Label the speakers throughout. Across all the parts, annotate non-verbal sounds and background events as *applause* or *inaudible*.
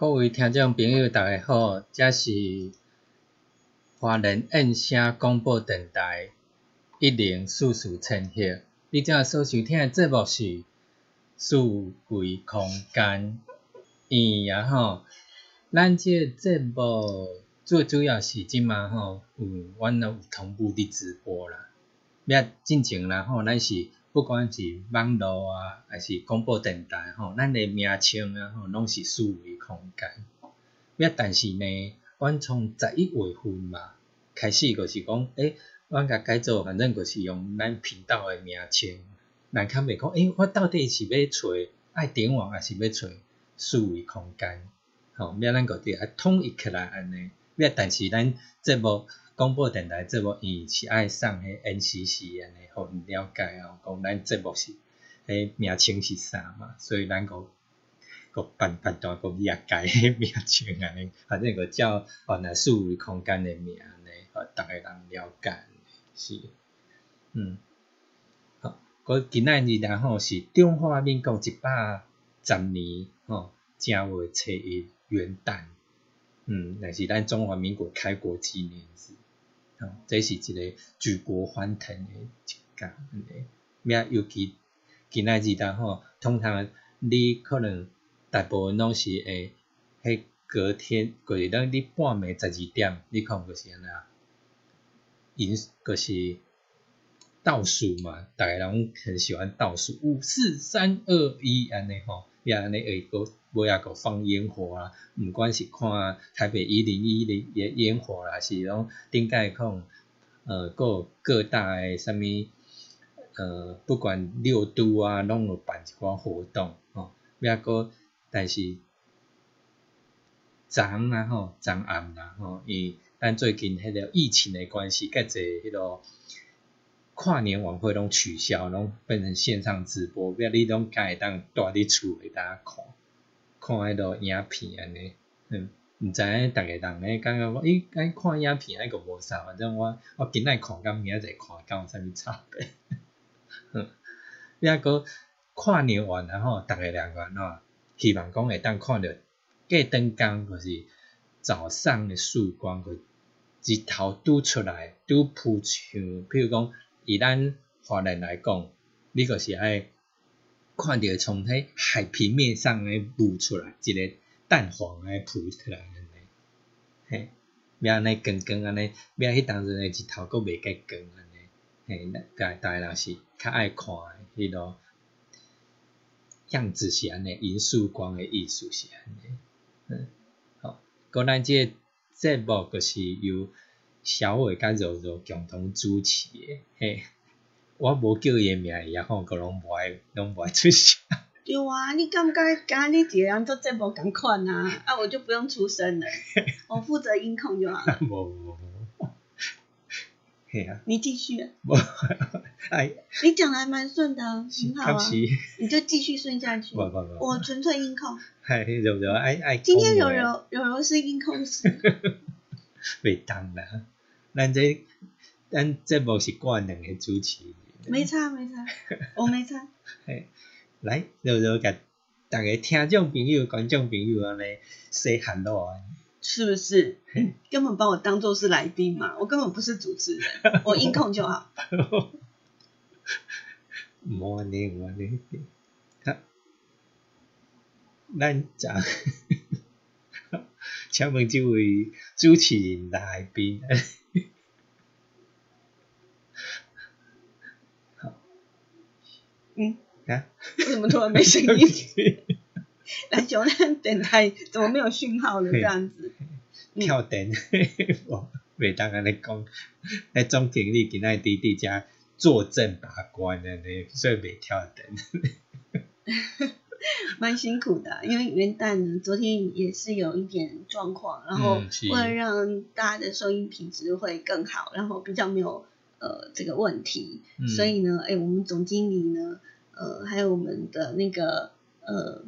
Speaker 1: 各位听众朋友，大家好，这是华人印声广播电台一零四四千赫。你正所收听的节目是数位空间，嗯呀吼，咱这个节目最主要是即嘛吼，有阮有同步伫直播啦。要进前啦吼，咱是不管是网络啊，还是广播电台吼，咱的名称啊吼，拢是四维空间。要但是呢，阮从十一月份嘛开始，就是讲，诶，阮甲改做，反正就是用咱频道的名称。人较袂讲，诶，我到底是要找爱点网，还是要找四维空间？吼，要咱个啲啊统一起来安尼。要但是咱节目广播电台节目，伊是爱送迄 NCC 安尼，互因了解哦，讲咱节目是迄名称是啥嘛，所以咱个。个办办段个业界诶名称安尼，反正个叫原来数维空间诶名安尼，互逐个人了解是，嗯，好，个今仔日然后是中华民国一百十年吼正月初一元旦，嗯，那是咱中华民国开国纪念日，吼，这是一个举国欢腾诶一天安尼，咩尤其今仔日然后通常你可能。大部分拢是会，迄隔天过日当你半暝十二点，你看就是安尼啊，因就是倒数嘛，逐个人很喜欢倒数，五四三二一安尼吼，也安尼会个尾仔个放烟火啊，毋管是看台北一零一零烟烟火啦，是拢顶界看，呃，各各大诶啥物，呃，不管六都啊，拢有办一寡活动吼，也个。但是，昨啊吼，昨暗啦吼，伊咱最近迄个疫情的关系，介侪迄个跨年晚会拢取消，拢变成线上直播，要你拢家会当住伫厝诶，大家看，看迄个影片安尼，嗯，毋知影逐个人咧感觉讲，咦，看影片迄个无啥，反正我我今仔看甲明仔载看，敢有啥物差别？*laughs* 嗯，抑个跨年完然后逐个两个喏。希望讲会当看着过灯光，就是早上的曙光，个日头拄出来，拄铺像，譬如讲，以咱华人来讲，你就是爱看着从迄海平面上诶浮出来，一个淡黄诶浮出来安尼，嘿，要安尼光光安尼，要迄当阵诶日头阁袂介光安尼，嘿，大大人是较爱看诶迄落。样子是安尼，银曙光的艺术是安尼，嗯，好，个咱即节目就是由小伟甲柔柔共同主持的，嘿，我无叫伊名，然后个拢无爱，拢无爱出声。
Speaker 2: 对啊，你感觉甲你一个人做节目共款啊？啊，我就不用出声了，*laughs* 我负责音控就好了。
Speaker 1: 无无无。
Speaker 2: 你继续。
Speaker 1: 无 *laughs* 哎，
Speaker 2: 你讲的还蛮顺的，很好啊。你就继续顺下去。我纯粹音控。
Speaker 1: 哎，柔柔爱爱。
Speaker 2: 今天柔柔柔柔是音控师。*laughs*
Speaker 1: 袂当啦，咱这咱节目是挂两个主持。
Speaker 2: 没差没差，我没差。*laughs*
Speaker 1: 来，柔柔甲大家听众朋友、观众朋友安尼说 hello 啊。
Speaker 2: 是不是？根本把我当做是来宾嘛？我根本不是主持人，*laughs* 我音控就好。
Speaker 1: 莫念莫念，他咱讲，*laughs* 请问这位主持人来宾，
Speaker 2: 嗯，啊，为什么突然没声音？篮球那电台怎么没有讯号了？这样子，*laughs*
Speaker 1: 跳电，*laughs* 我袂当安尼讲，来总经理今仔弟弟家坐镇把关的呢，所以袂跳灯。*laughs*
Speaker 2: 蛮辛苦的，因为元旦呢，昨天也是有一点状况，然后为了让大家的收音品质会更好，然后比较没有呃这个问题，所以呢，哎，我们总经理呢，呃，还有我们的那个呃。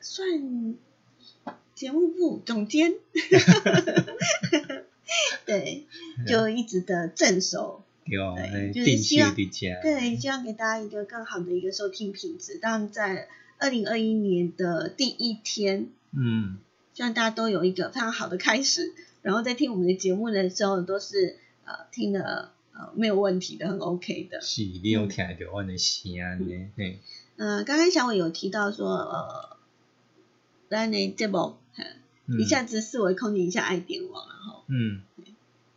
Speaker 2: 算节目部总监，*laughs* 对，就一直的镇守，
Speaker 1: 对，就是希望对，
Speaker 2: 希望给大家一个更好的一个收听品质。当然，在二零二一年的第一天，嗯，希望大家都有一个非常好的开始，然后在听我们的节目的时候都是呃听得呃没有问题的，很 OK 的。
Speaker 1: 是，你有听到我的声呢？
Speaker 2: 嗯，刚刚小伟有提到说呃，来呢这部一下子四维空间，一下爱点网，然后嗯。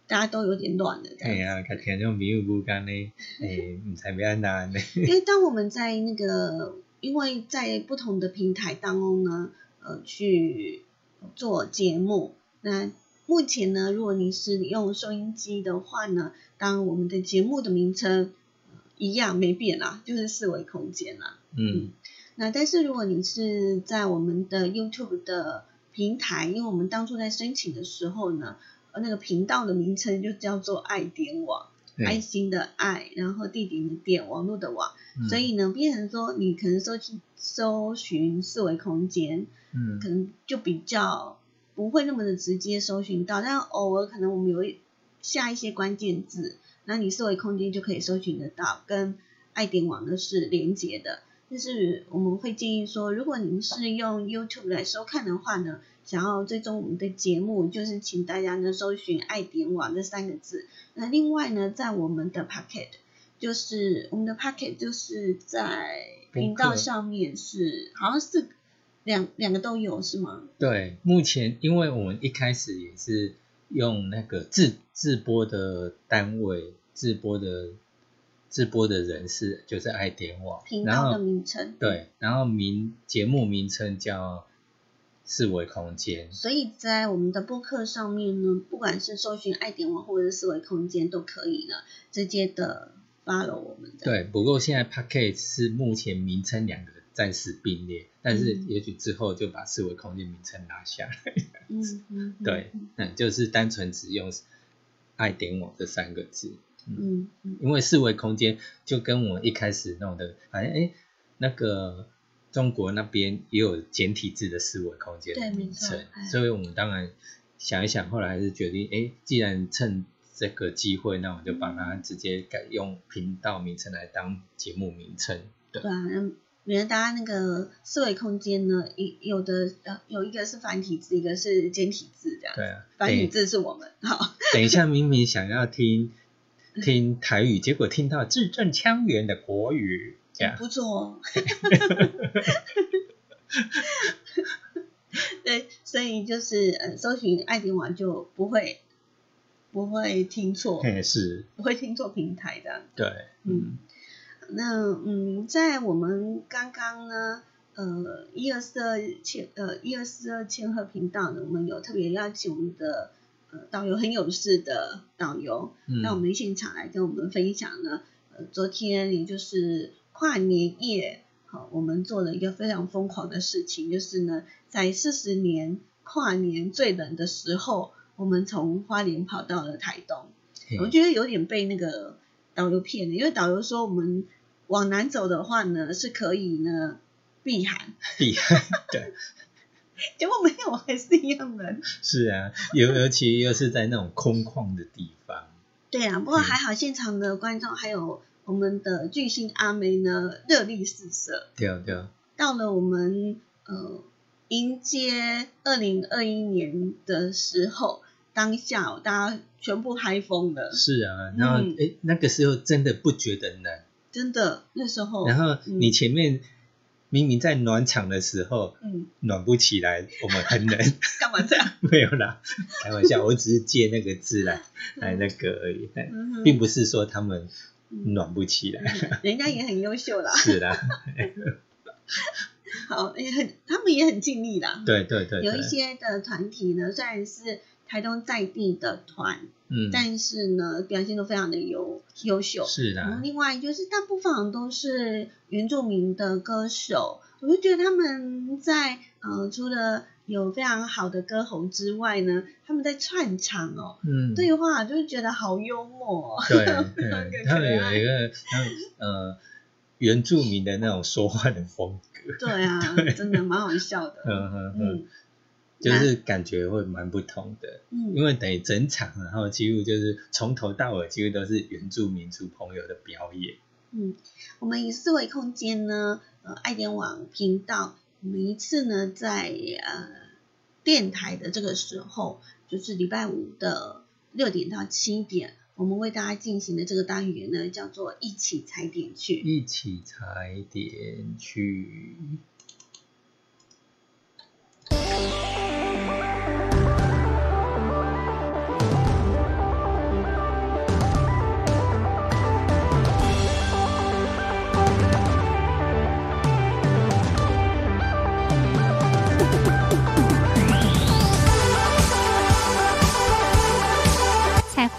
Speaker 2: 大家都有点乱的，
Speaker 1: 哎呀，看听种朋友不干嘞，哎，唔知咩难呢。*laughs*
Speaker 2: 因为当我们在那个，因为在不同的平台当中呢，呃，去做节目。那目前呢，如果你是用收音机的话呢，当我们的节目的名称一样没变啦，就是四维空间啦。嗯。那但是如果你是在我们的 YouTube 的平台，因为我们当初在申请的时候呢。那个频道的名称就叫做爱点网，爱心的爱，然后地点的点，网络的网，所以呢，变成说你可能搜搜寻四维空间，嗯，可能就比较不会那么的直接搜寻到，但偶尔可能我们有下一些关键字，那你四维空间就可以搜寻得到，跟爱点网呢是连接的。但是我们会建议说，如果您是用 YouTube 来收看的话呢，想要追踪我们的节目，就是请大家呢搜寻“爱点网”这三个字。那另外呢，在我们的 Pocket，就是我们的 Pocket 就是在频道上面是好像是两两个都有是吗？
Speaker 1: 对，目前因为我们一开始也是用那个自自播的单位自播的。直播的人是就是爱点网
Speaker 2: 频道的名称，
Speaker 1: 对，然后名节目名称叫四维空间，
Speaker 2: 所以在我们的播客上面呢，不管是搜寻爱点网或者是四维空间都可以呢，直接的 follow 我们的。
Speaker 1: 对，不过现在 Packet 是目前名称两个暂时并列，但是也许之后就把四维空间名称拿下来。嗯嗯，对，嗯，*laughs* 就是单纯只用爱点我这三个字。嗯，因为四维空间就跟我一开始弄的，好像哎，那个中国那边也有简体字的四维空间名称，所以我们当然想一想，后来还是决定，哎，既然趁这个机会，那我就把它直接改用频道名称来当节目名称。
Speaker 2: 对啊，免得大家那个四维空间呢，一有的呃有一个是繁体字，一个是简体字这样。
Speaker 1: 对啊，
Speaker 2: 繁体字是我们。好，
Speaker 1: 等一下明明想要听。*laughs* 听台语，结果听到字正腔圆的国语，这样
Speaker 2: 不错。*laughs* 对，所以就是呃，搜寻爱丁网就不会不会听错，
Speaker 1: 是
Speaker 2: 不会听错平台的。
Speaker 1: 对，嗯，
Speaker 2: 那嗯，在我们刚刚呢，呃，一二四二千呃一二四二千赫频道呢，我们有特别邀请我们的。呃，导游很有事的导游，那我们现场来跟我们分享呢。呃，昨天也就是跨年夜，好，我们做了一个非常疯狂的事情，就是呢，在四十年跨年最冷的时候，我们从花莲跑到了台东。我觉得有点被那个导游骗了，因为导游说我们往南走的话呢，是可以呢避寒。
Speaker 1: 避寒，对。*laughs*
Speaker 2: 结果没有，还是一样的。
Speaker 1: 是啊，尤尤其又是在那种空旷的地方。
Speaker 2: 对啊，不过还好，现场的观众还有我们的巨星阿梅呢，热力四射。
Speaker 1: 对啊对啊。
Speaker 2: 到了我们呃迎接二零二一年的时候，当下大家全部嗨疯了。
Speaker 1: 是啊，然后哎，那个时候真的不觉得冷。
Speaker 2: 真的，那时候。
Speaker 1: 然后你前面。明明在暖场的时候，嗯，暖不起来，我们很冷。*laughs*
Speaker 2: 干嘛这样？*laughs*
Speaker 1: 没有啦，开玩笑，我只是借那个字来来那个而已，并不是说他们暖不起来。
Speaker 2: 人家也很优秀啦。*laughs*
Speaker 1: 是啦。
Speaker 2: 好，也很，他们也很尽力啦。
Speaker 1: 对对对。
Speaker 2: 有一些的团体呢，虽然是台东在地的团。嗯，但是呢，表现都非常的优优秀。
Speaker 1: 是的。
Speaker 2: 然后另外就是大部分都是原住民的歌手，我就觉得他们在呃除了有非常好的歌喉之外呢，他们在串场哦，嗯，对话就是觉得好幽默。
Speaker 1: 对对，*laughs* 他们有一个呃原住民的那种说话的风
Speaker 2: 格。对啊，*laughs* 真的蛮好笑的。嗯嗯嗯。
Speaker 1: 就是感觉会蛮不同的，嗯，因为等于整场，然后几乎就是从头到尾几乎都是原住民族朋友的表演。
Speaker 2: 嗯，我们以四维空间呢，呃，爱点网频道每一次呢，在呃电台的这个时候，就是礼拜五的六点到七点，我们为大家进行的这个单元呢，叫做一起踩点去。
Speaker 1: 一起踩点去。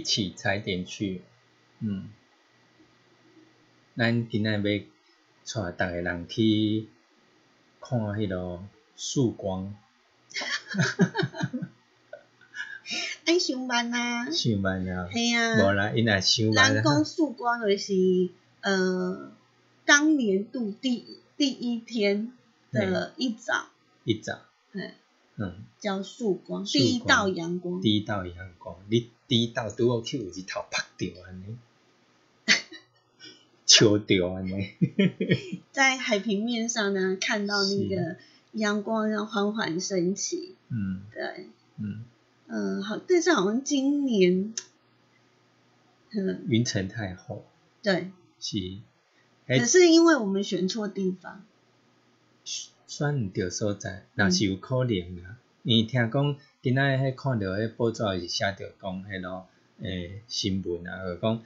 Speaker 1: 一起踩点去，嗯，咱今仔要带逐个人去看迄个曙光，
Speaker 2: 爱上班啊，
Speaker 1: 上班啊，
Speaker 2: 系啊，
Speaker 1: 无啦，因若上班，
Speaker 2: 人讲曙光就是呃，当年度第第一天的一早，
Speaker 1: 一早，
Speaker 2: 嗯。嗯，叫曙光，第一道阳光，
Speaker 1: 第一道阳光，你第一道拄好去有日头拍着安尼，*laughs* 笑着安尼，*laughs*
Speaker 2: 在海平面上呢，看到那个阳光要缓缓升起，嗯，对，嗯，嗯，好，但是好像今年，
Speaker 1: 嗯，云层太厚，
Speaker 2: 对，
Speaker 1: 是，
Speaker 2: 可是因为我们选错地方。
Speaker 1: 选毋着所在，若是有可能啊。因为听讲，今仔日迄看着迄报纸是写着讲，迄落诶新闻啊，就讲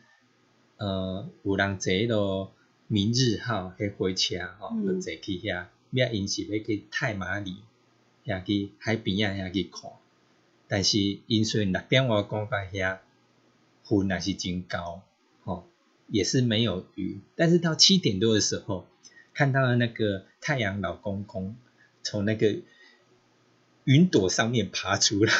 Speaker 1: 呃有人坐迄落明日号迄火车吼，要坐去遐，要因是要去太马里遐去海边啊遐去看。但是因虽然六点外讲到遐，云也是真高，吼，也是没有雨。但是到七点多的时候。看到了那个太阳老公公从那个云朵上面爬出来，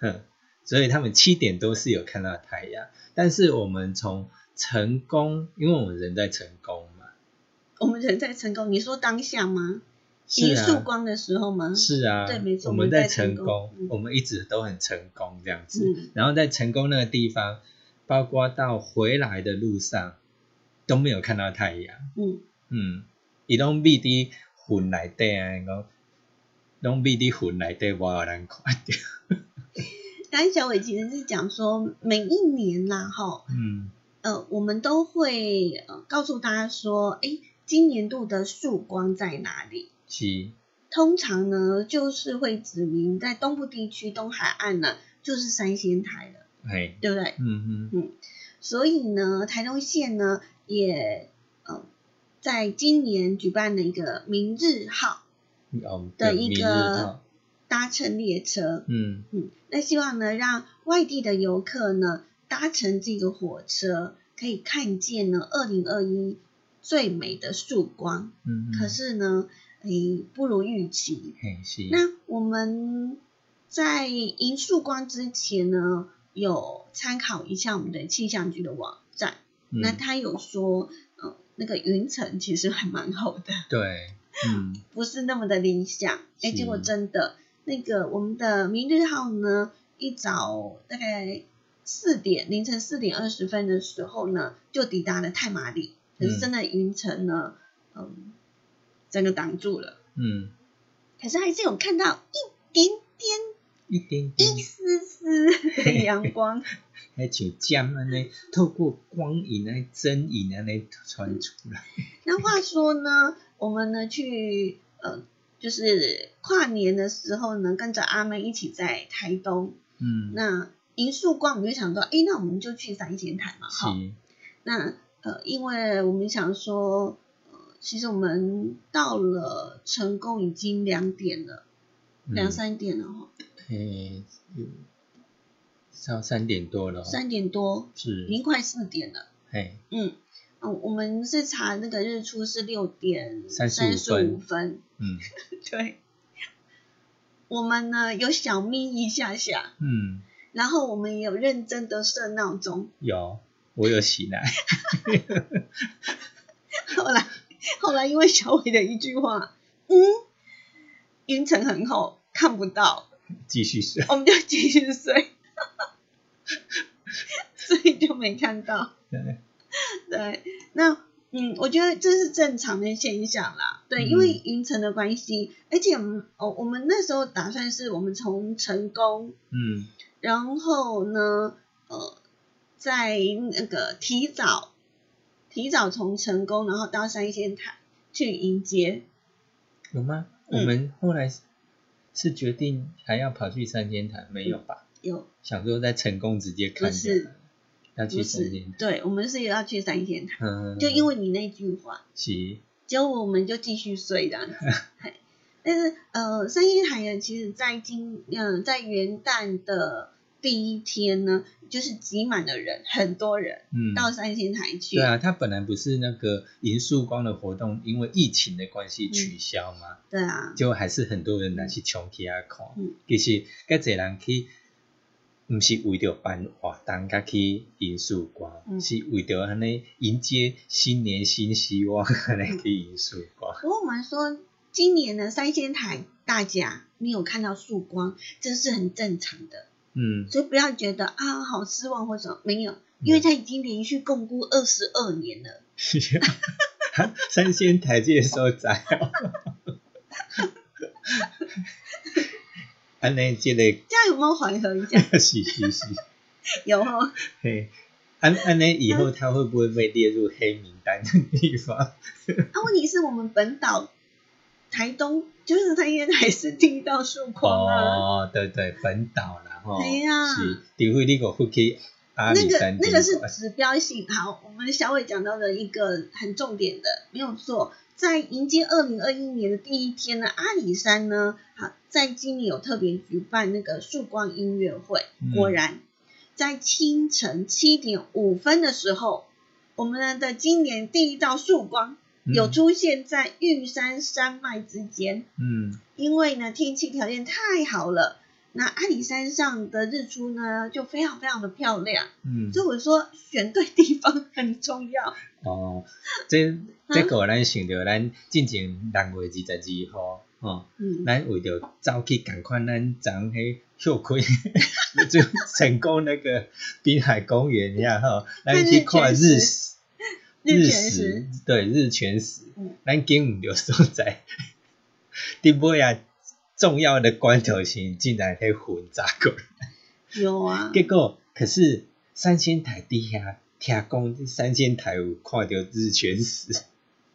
Speaker 1: 哼，*laughs* 所以他们七点都是有看到太阳。但是我们从成功，因为我们人在成功嘛，
Speaker 2: 我们人在成功。你说当下吗？迎曙光的时候吗？
Speaker 1: 是啊，
Speaker 2: 对，没错。
Speaker 1: 我们在成功，我们一直都很成功这样子。然后在成功那个地方，包括到回来的路上都没有看到太阳。嗯。嗯，伊拢秘伫云内底啊，讲拢秘伫云内底，无有人看着。*laughs*
Speaker 2: 刚小伟其实是讲说，每一年啦，哈，嗯，呃，我们都会呃告诉大家说，哎，今年度的曙光在哪里？
Speaker 1: 是。
Speaker 2: 通常呢，就是会指明在东部地区、东海岸呢，就是三仙台了，
Speaker 1: 哎，
Speaker 2: 对不对？嗯嗯嗯。所以呢，台东县呢，也呃。在今年举办的一个明日号的一个搭乘列车，嗯嗯，那希望呢，让外地的游客呢搭乘这个火车，可以看见呢二零二一最美的曙光。嗯可是呢，诶，不如预期。那我们在迎曙光之前呢，有参考一下我们的气象局的网站，那他有说。那个云层其实还蛮厚的，
Speaker 1: 对，嗯，*laughs*
Speaker 2: 不是那么的理想。哎，结果真的，那个我们的明日号呢，一早大概四点凌晨四点二十分的时候呢，就抵达了太马里。可是真的云层呢，嗯，整个挡住了，嗯，可是还是有看到一点点，
Speaker 1: 一点点，
Speaker 2: 一丝丝的阳光。*laughs*
Speaker 1: 还像针安尼，透过光影来针影安尼传出来。
Speaker 2: 那话说呢，*laughs* 我们呢去呃，就是跨年的时候呢，跟着阿妹一起在台东。嗯。那一束光，我们就想说，哎，那我们就去三仙台嘛，哈。那呃，因为我们想说，呃，其实我们到了成功已经两点了，两三点了哈。
Speaker 1: 诶，到三点多了。
Speaker 2: 三点多，
Speaker 1: 是，
Speaker 2: 已经快四点了。
Speaker 1: 嘿，
Speaker 2: 嗯，哦，我们是查那个日出是六点
Speaker 1: 三
Speaker 2: 十五分。
Speaker 1: 嗯，*laughs*
Speaker 2: 对。我们呢有小眯一下下，
Speaker 1: 嗯，
Speaker 2: 然后我们也有认真的设闹钟，
Speaker 1: 有，我有起来。*laughs*
Speaker 2: 后来，后来因为小伟的一句话，嗯，云层很厚，看不到，
Speaker 1: 继续睡，
Speaker 2: 我们就继续睡，所以就没看到。
Speaker 1: 对，*laughs*
Speaker 2: 对，那。嗯，我觉得这是正常的现象啦。对，因为云层的关系，而且我们哦，我们那时候打算是我们从成功，
Speaker 1: 嗯，
Speaker 2: 然后呢，呃，在那个提早提早从成功，然后到三仙台去迎接。
Speaker 1: 有吗？我们后来是决定还要跑去三仙台，没有吧？
Speaker 2: 有。
Speaker 1: 想说在成功直接看。
Speaker 2: 是。
Speaker 1: 要去三仙台，
Speaker 2: 对，我们是要去三仙台，就因为你那句话，
Speaker 1: 是，
Speaker 2: 结果我们就继续睡这样子。*laughs* 但是呃，三仙台呢，其实在今嗯在元旦的第一天呢，就是挤满了人，很多人到三星台去。
Speaker 1: 对啊，它本来不是那个银曙光的活动，因为疫情的关系取消嘛。
Speaker 2: 对啊，
Speaker 1: 就还是很多人拿去冲去啊看，其实该侪人去。毋是为着办活动甲去迎曙光，是为着安尼迎接新年新希望安尼去迎曙光。
Speaker 2: 不过我们说，今年的三仙台大家没有看到曙光，这是很正常的。
Speaker 1: 嗯，
Speaker 2: 所以不要觉得啊好失望或者没有，因为它已经连续共估二十二年了。*laughs*
Speaker 1: 三仙台这个所在。安尼即个，这
Speaker 2: 样有冇缓和一下？
Speaker 1: 是 *laughs* 是是，*laughs*
Speaker 2: 有哦。
Speaker 1: 嘿，安安尼以后他会不会被列入黑名单的地方？*laughs* 啊，
Speaker 2: 问题是我们本岛台东，就是他应该还是听到曙光啊。
Speaker 1: 哦，对对，本岛啦吼。
Speaker 2: 对呀。
Speaker 1: 是，除非你个福去阿。
Speaker 2: 那个那个是指标性。好，我们小伟讲到的一个很重点的，没有错。在迎接二零二一年的第一天呢，阿里山呢，好，在今年有特别举办那个曙光音乐会。果然，在清晨七点五分的时候，我们的今年第一道曙光有出现在玉山山脉之间。
Speaker 1: 嗯，
Speaker 2: 因为呢，天气条件太好了。那阿里山上的日出呢，就非常非常的漂亮。
Speaker 1: 嗯，
Speaker 2: 所以我说选对地方很重要。
Speaker 1: 哦，这这个咱想着咱进前六月二十二号，哦，咱为着走去赶快咱昨迄秀开，*laughs* 就成功那个滨海公园呀，吼，*laughs* 咱去看日食，
Speaker 2: 日食，
Speaker 1: 对，日全食，咱经毋着所在，*laughs* 伫尾啊。重要的关头性竟然可以混杂过来，
Speaker 2: 有啊。
Speaker 1: 结果可是三千台底下听讲，三仙台有看到日全食，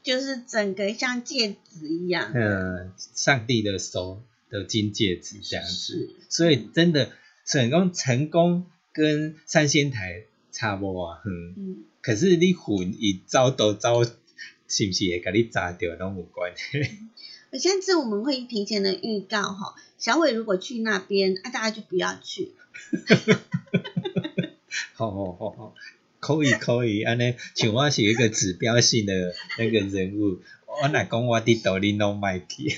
Speaker 2: 就是整个像戒指一样，
Speaker 1: 嗯，上帝的手的金戒指这样子。所以真的成功成功跟三仙台差不多啊，嗯。可是你混一招都招，是不是会甲你砸掉拢有关系？*laughs*
Speaker 2: 现在我们会提前的预告哈，小伟如果去那边，啊，大家就不要去。
Speaker 1: 好好好好，可以可以，安尼像我是一个指标性的那个人物，我若讲我伫道理拢卖去，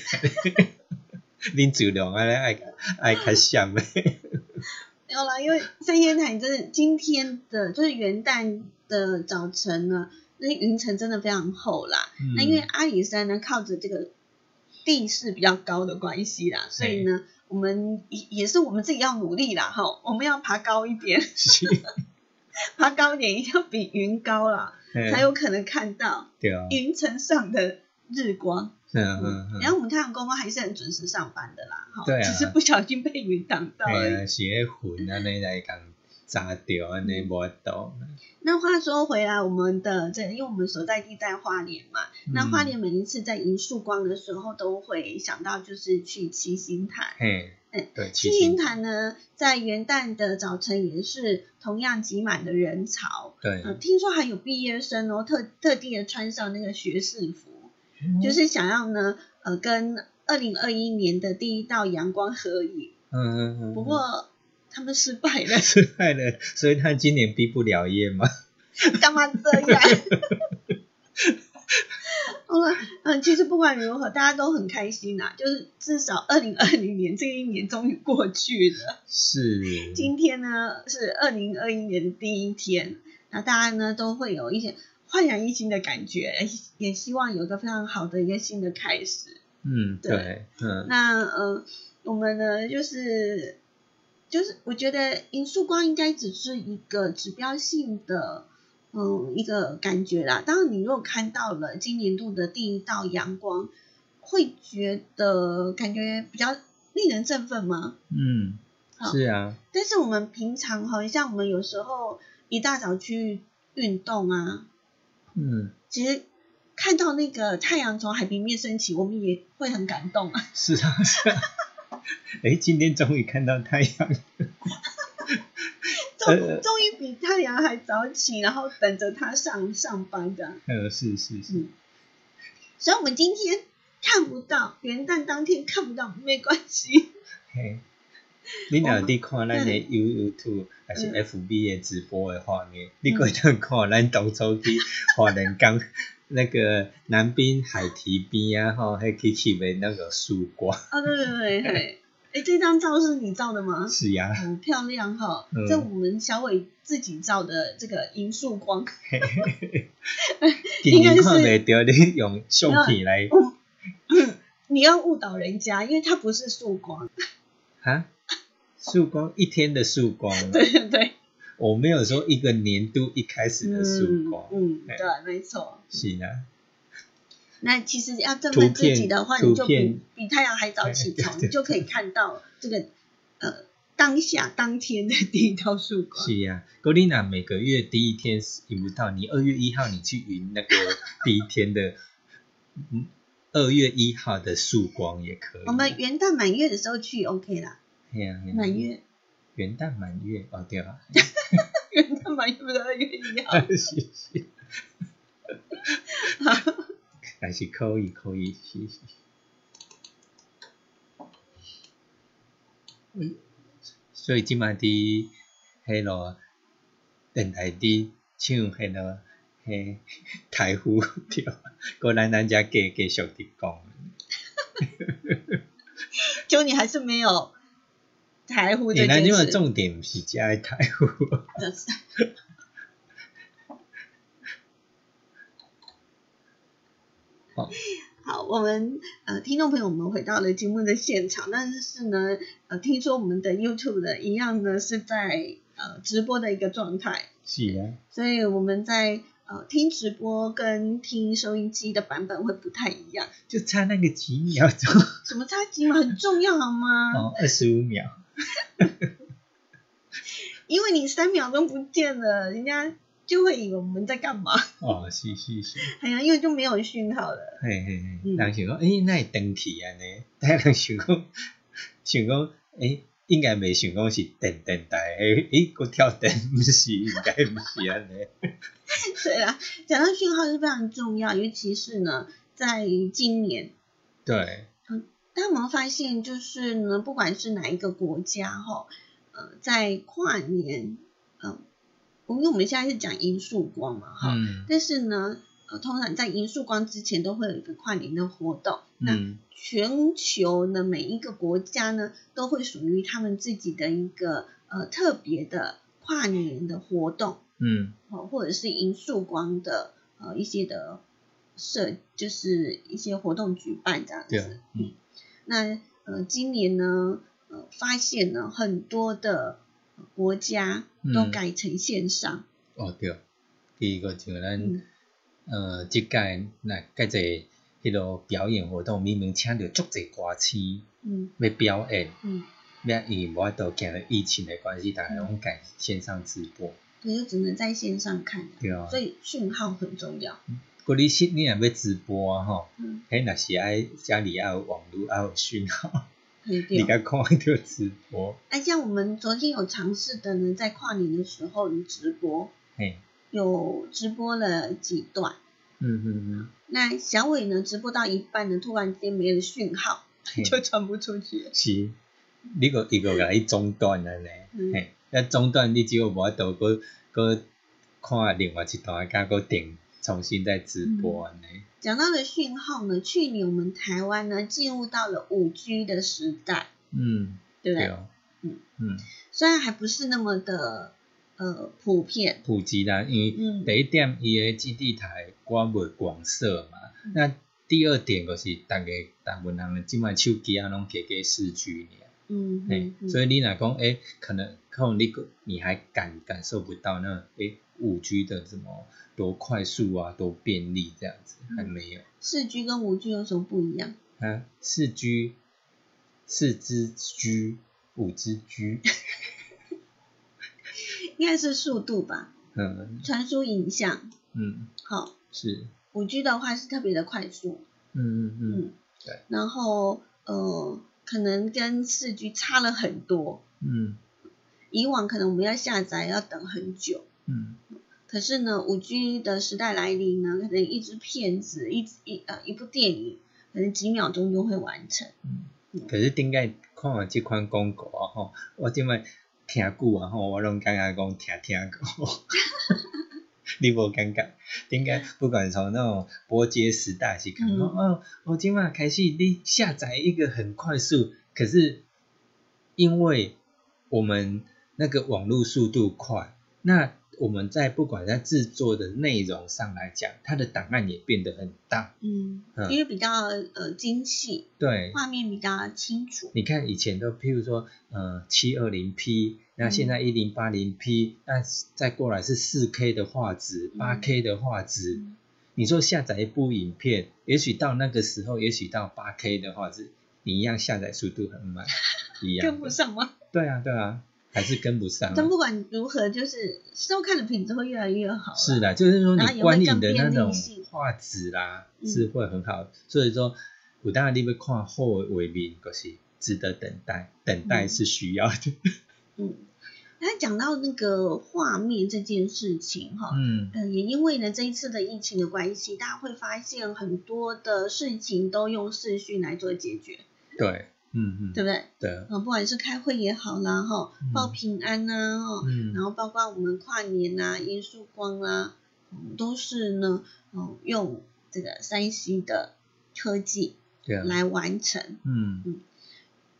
Speaker 1: 恁酒量安尼爱爱较像诶。
Speaker 2: 有啦，因为三仙台真的今天的就是元旦的早晨呢，那云层真的非常厚啦。那因为阿里山呢靠着这个。地势比较高的关系啦，所以呢，我们也也是我们自己要努力啦，哈，我们要爬高一点，*laughs* 爬高一点，一定要比云高啦，才有可能看到云层上的日光。
Speaker 1: 嗯嗯嗯。
Speaker 2: 然后我们太阳公公还是很准时上班的啦，
Speaker 1: 哈，
Speaker 2: 只是不小心被云挡到了。
Speaker 1: 是迄云安尼来讲。砸掉安尼无到。
Speaker 2: 那话说回来，我们的这，因为我们所在地在花莲嘛，那花莲每一次在迎曙光的时候，都会想到就是去七星潭。
Speaker 1: 嗯，对，
Speaker 2: 七星潭呢，在元旦的早晨也是同样挤满的人潮。
Speaker 1: 对，
Speaker 2: 听说还有毕业生哦，特特地的穿上那个学士服，就是想要呢，呃，跟二零二一年的第一道阳光合影。嗯嗯嗯。不过他们失败了。*laughs*
Speaker 1: 失败了，所以他今年毕不了业吗？
Speaker 2: 干嘛这样？*laughs* 好 *laughs* 了，嗯，其实不管如何，大家都很开心呐。就是至少二零二零年这一年终于过去了。
Speaker 1: 是。
Speaker 2: 今天呢是二零二一年的第一天，那大家呢都会有一些焕然一新的感觉，也希望有个非常好的一个新的开始。
Speaker 1: 嗯，对，嗯。
Speaker 2: 那呃，我们呢就是就是我觉得银树光应该只是一个指标性的。嗯，一个感觉啦。当然，你如果看到了今年度的第一道阳光，会觉得感觉比较令人振奋吗？
Speaker 1: 嗯，是啊。
Speaker 2: 但是我们平常哈，像我们有时候一大早去运动啊，嗯，其实看到那个太阳从海平面升起，我们也会很感动啊。
Speaker 1: 是啊，是啊。*laughs* 哎，今天终于看到太阳。
Speaker 2: 终终于比太阳还早起，然后等着他上上班的。
Speaker 1: 呃，是是是。
Speaker 2: 所以，我们今天看不到元旦当天看不到没关系。
Speaker 1: 嘿，你哪伫看咱的 YouTube 还是 FB 的直播的画面？你过当看咱当初去华人港那个南滨海堤边啊，吼，还去去买那个树瓜。
Speaker 2: 啊，对对对。哎，这张照是你照的吗？
Speaker 1: 是呀，
Speaker 2: 很漂亮哈。这我们小伟自己照的这个银束光，*laughs*
Speaker 1: 应该是袂掉你用相片来。
Speaker 2: 你要误导人家，因为它不是束光。
Speaker 1: 啊？束光一天的束光？*laughs*
Speaker 2: 对对对。
Speaker 1: 我没有说一个年度一开始的束光。
Speaker 2: 嗯，对，没错。
Speaker 1: 是啊。
Speaker 2: 那其实要振奋自己的话，你就比比太阳还早起床，你就可以看到这个呃当下当天的第一道曙光。
Speaker 1: 是呀，格丽娜每个月第一天赢不到，你二月一号你去云那个第一天的，嗯，二月一号的曙光也可以。
Speaker 2: 我们元旦满月的时候去 OK 啦。
Speaker 1: 对呀，
Speaker 2: 满月。
Speaker 1: 元旦满月哦，对啊。*laughs*
Speaker 2: 元旦满月不是二月一号。*laughs*
Speaker 1: 谢谢。*laughs* 好。还是可以，可以，是是。所以即摆伫迄落电台伫唱迄落迄台呼调，*laughs* 果然咱遮继继续伫讲。
Speaker 2: 就你还是没有台呼 *laughs*
Speaker 1: 这件事。因为重点是加台呼。*laughs*
Speaker 2: 好，我们呃听众朋友们回到了节目的现场，但是呢，呃，听说我们的 YouTube 的一样呢是在呃直播的一个状态，
Speaker 1: 是啊，
Speaker 2: 所以我们在呃听直播跟听收音机的版本会不太一样，
Speaker 1: 就差那个几秒钟，*laughs*
Speaker 2: 什么差几秒？很重要好吗？
Speaker 1: 哦，二十五秒，*laughs*
Speaker 2: 因为你三秒钟不见了，人家。就会以为我们在干嘛？
Speaker 1: 哦，是是是。
Speaker 2: 哎呀，因为就没有讯号了。
Speaker 1: 嘿嘿嘿，人想讲，哎，那会登去安尼？*laughs* 大家想讲，想讲，哎，应该未想讲是电电台，哎，哎，我跳灯不是，应该不是安尼。
Speaker 2: 对啊，讲到讯号是非常重要，尤其是呢，在今年。
Speaker 1: 对。
Speaker 2: 嗯，大家有没有发现，就是呢，不管是哪一个国家哈，呃，在跨年，嗯。因为我们现在是讲银束光嘛，哈，但是呢，呃，通常在银束光之前都会有一个跨年的活动。那全球的每一个国家呢，都会属于他们自己的一个呃特别的跨年的活动，嗯，哦，或者是银束光的呃一些的设，就是一些活动举办这样子。嗯，那呃今年呢，呃发现了很多的。国家都改成线上。
Speaker 1: 哦对，第一个就咱呃，即届那介侪迄个表演活动，明明请着足侪歌星，嗯，要表演，嗯，要伊无法度见了疫情的关系，大家拢改线上直播。
Speaker 2: 对，就只能在线上看。
Speaker 1: 对啊。
Speaker 2: 所以讯号很重要。
Speaker 1: 过你是你若要直播啊吼，迄若是爱家里要有网络要有讯号。你该看一条直播。
Speaker 2: 哎，像我们昨天有尝试的呢，在跨年的时候有直播，有直播了几段。
Speaker 1: 嗯嗯嗯。
Speaker 2: 那小伟呢，直播到一半呢，突然间没了讯号，就传不出去。
Speaker 1: 是，你个一个来中断了呢？嘿，那中断你只有无法度个个看另外一段，加个点重新再直播呢。
Speaker 2: 讲到了讯号呢，去年我们台湾呢进入到了五 G 的时代。
Speaker 1: 嗯，
Speaker 2: 对不对？嗯嗯，虽然还不是那么的呃普遍。
Speaker 1: 普及啦，因为第一点伊个基地台广袂广设嘛，那第二点就是大家大部分人即卖手机啊拢加加四 G 呢，
Speaker 2: 嗯嗯，
Speaker 1: 所以你若讲诶，可能可能你个你还感感受不到那诶五 G 的什么多快速啊，多便利这样子还没有。
Speaker 2: 四 G 跟五 G 有什么不一样？
Speaker 1: 啊，四 G。四只 G，五只 G，*laughs*
Speaker 2: 应该是速度吧？
Speaker 1: 嗯。
Speaker 2: 传输影像。
Speaker 1: 嗯。
Speaker 2: 好。
Speaker 1: 是。
Speaker 2: 五 G 的话是特别的快速。
Speaker 1: 嗯嗯嗯。对。
Speaker 2: 然后呃，可能跟四 G 差了很多。
Speaker 1: 嗯。
Speaker 2: 以往可能我们要下载要等很久。
Speaker 1: 嗯。
Speaker 2: 可是呢，五 G 的时代来临呢，可能一支片子，一一呃一部电影，可能几秒钟就会完成。
Speaker 1: 嗯。可是顶解看完即款广告啊吼，我即摆听久啊吼，我拢感觉讲听听过，*laughs* 你无感觉？顶解不管从那种波接时代是看，哦，我今晚开始你下载一个很快速，可是因为我们那个网络速度快，那。我们在不管在制作的内容上来讲，它的档案也变得很大，
Speaker 2: 嗯，因为比较呃精细，
Speaker 1: 对，
Speaker 2: 画面比较清楚。
Speaker 1: 你看以前都譬如说呃七二零 P，那现在一零八零 P，那再过来是四 K 的画质，八 K 的画质。你说下载一部影片，也许到那个时候，也许到八 K 的画质，你一样下载速度很慢，一样
Speaker 2: 跟 *laughs* 不上吗？
Speaker 1: 对啊，对啊。还是跟不上。
Speaker 2: 但不管如何，就是收看的品质会越来越好。
Speaker 1: 是的，就是说你观影的那种画质啦，是会很好。所以说，我当然你要看好为民，就是值得等待，等待是需要的。*laughs*
Speaker 2: 嗯，那讲到那个画面这件事情哈，嗯，呃，也因为呢这一次的疫情的关系，大家会发现很多的事情都用视讯来做解决。
Speaker 1: 对。嗯嗯，
Speaker 2: 对不对？
Speaker 1: 对啊，
Speaker 2: 不管是开会也好啦，哈，报平安呐，哈，然后包括我们跨年呐、迎曙光啦，都是呢，哦，用这个山西的科技来完成。
Speaker 1: 嗯嗯，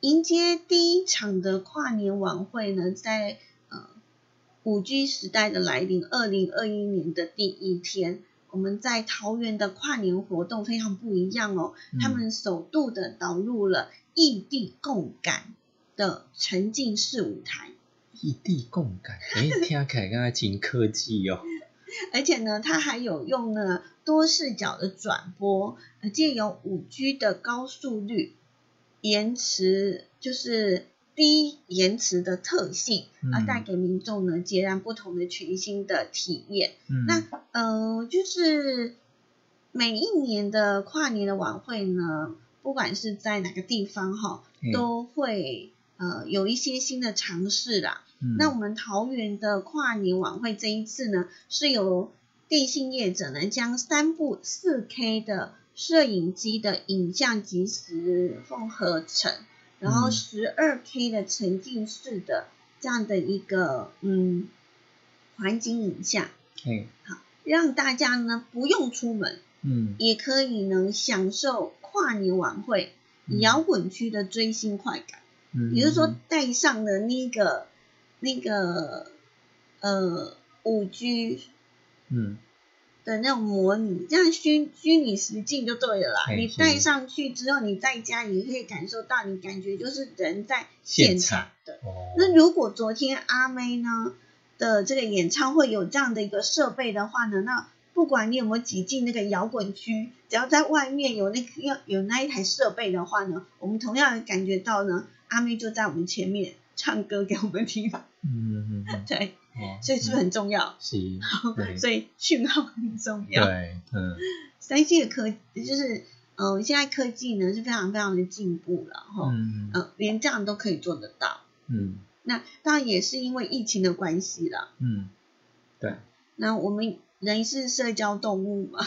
Speaker 2: 迎接第一场的跨年晚会呢，在呃五 G 时代的来临，二零二一年的第一天，我们在桃园的跨年活动非常不一样哦，他们首度的导入了。异地共感的沉浸式舞台，
Speaker 1: 异地共感，*laughs* 哎，听起来刚才真科技哦。
Speaker 2: 而且呢，它还有用了多视角的转播，借由五 G 的高速率、延迟，就是低延迟的特性，而带给民众呢截然不同的全新的体验。那呃，就是每一年的跨年的晚会呢。不管是在哪个地方哈，都会呃有一些新的尝试啦。那我们桃园的跨年晚会这一次呢，是由电信业者呢将三部四 K 的摄影机的影像即时缝合成，然后十二 K 的沉浸式的这样的一个嗯环境影像，
Speaker 1: 嗯，
Speaker 2: 好让大家呢不用出门，
Speaker 1: 嗯，
Speaker 2: 也可以能享受。跨年晚会，摇滚区的追星快感，嗯，比如说带上的那个那个呃五
Speaker 1: G，嗯。
Speaker 2: 的那种模拟，这样虚虚拟实境就对了啦。你带上去之后，你在家也可以感受到，你感觉就是人在现场的。那如果昨天阿妹呢的这个演唱会有这样的一个设备的话呢，那不管你有没有挤进那个摇滚区，只要在外面有那个要有那一台设备的话呢，我们同样感觉到呢，阿妹就在我们前面唱歌给我们听。
Speaker 1: 嗯嗯嗯。*laughs*
Speaker 2: 对。所以是不是很重要？
Speaker 1: 是。
Speaker 2: 所以讯号很重要。
Speaker 1: 对。嗯。
Speaker 2: 三 G 的科就是嗯，现在科技呢是非常非常的进步了哈。嗯。呃，连这样都可以做得到。
Speaker 1: 嗯。
Speaker 2: 那当然也是因为疫情的关系了。
Speaker 1: 嗯。对。
Speaker 2: 那我们人是社交动物嘛，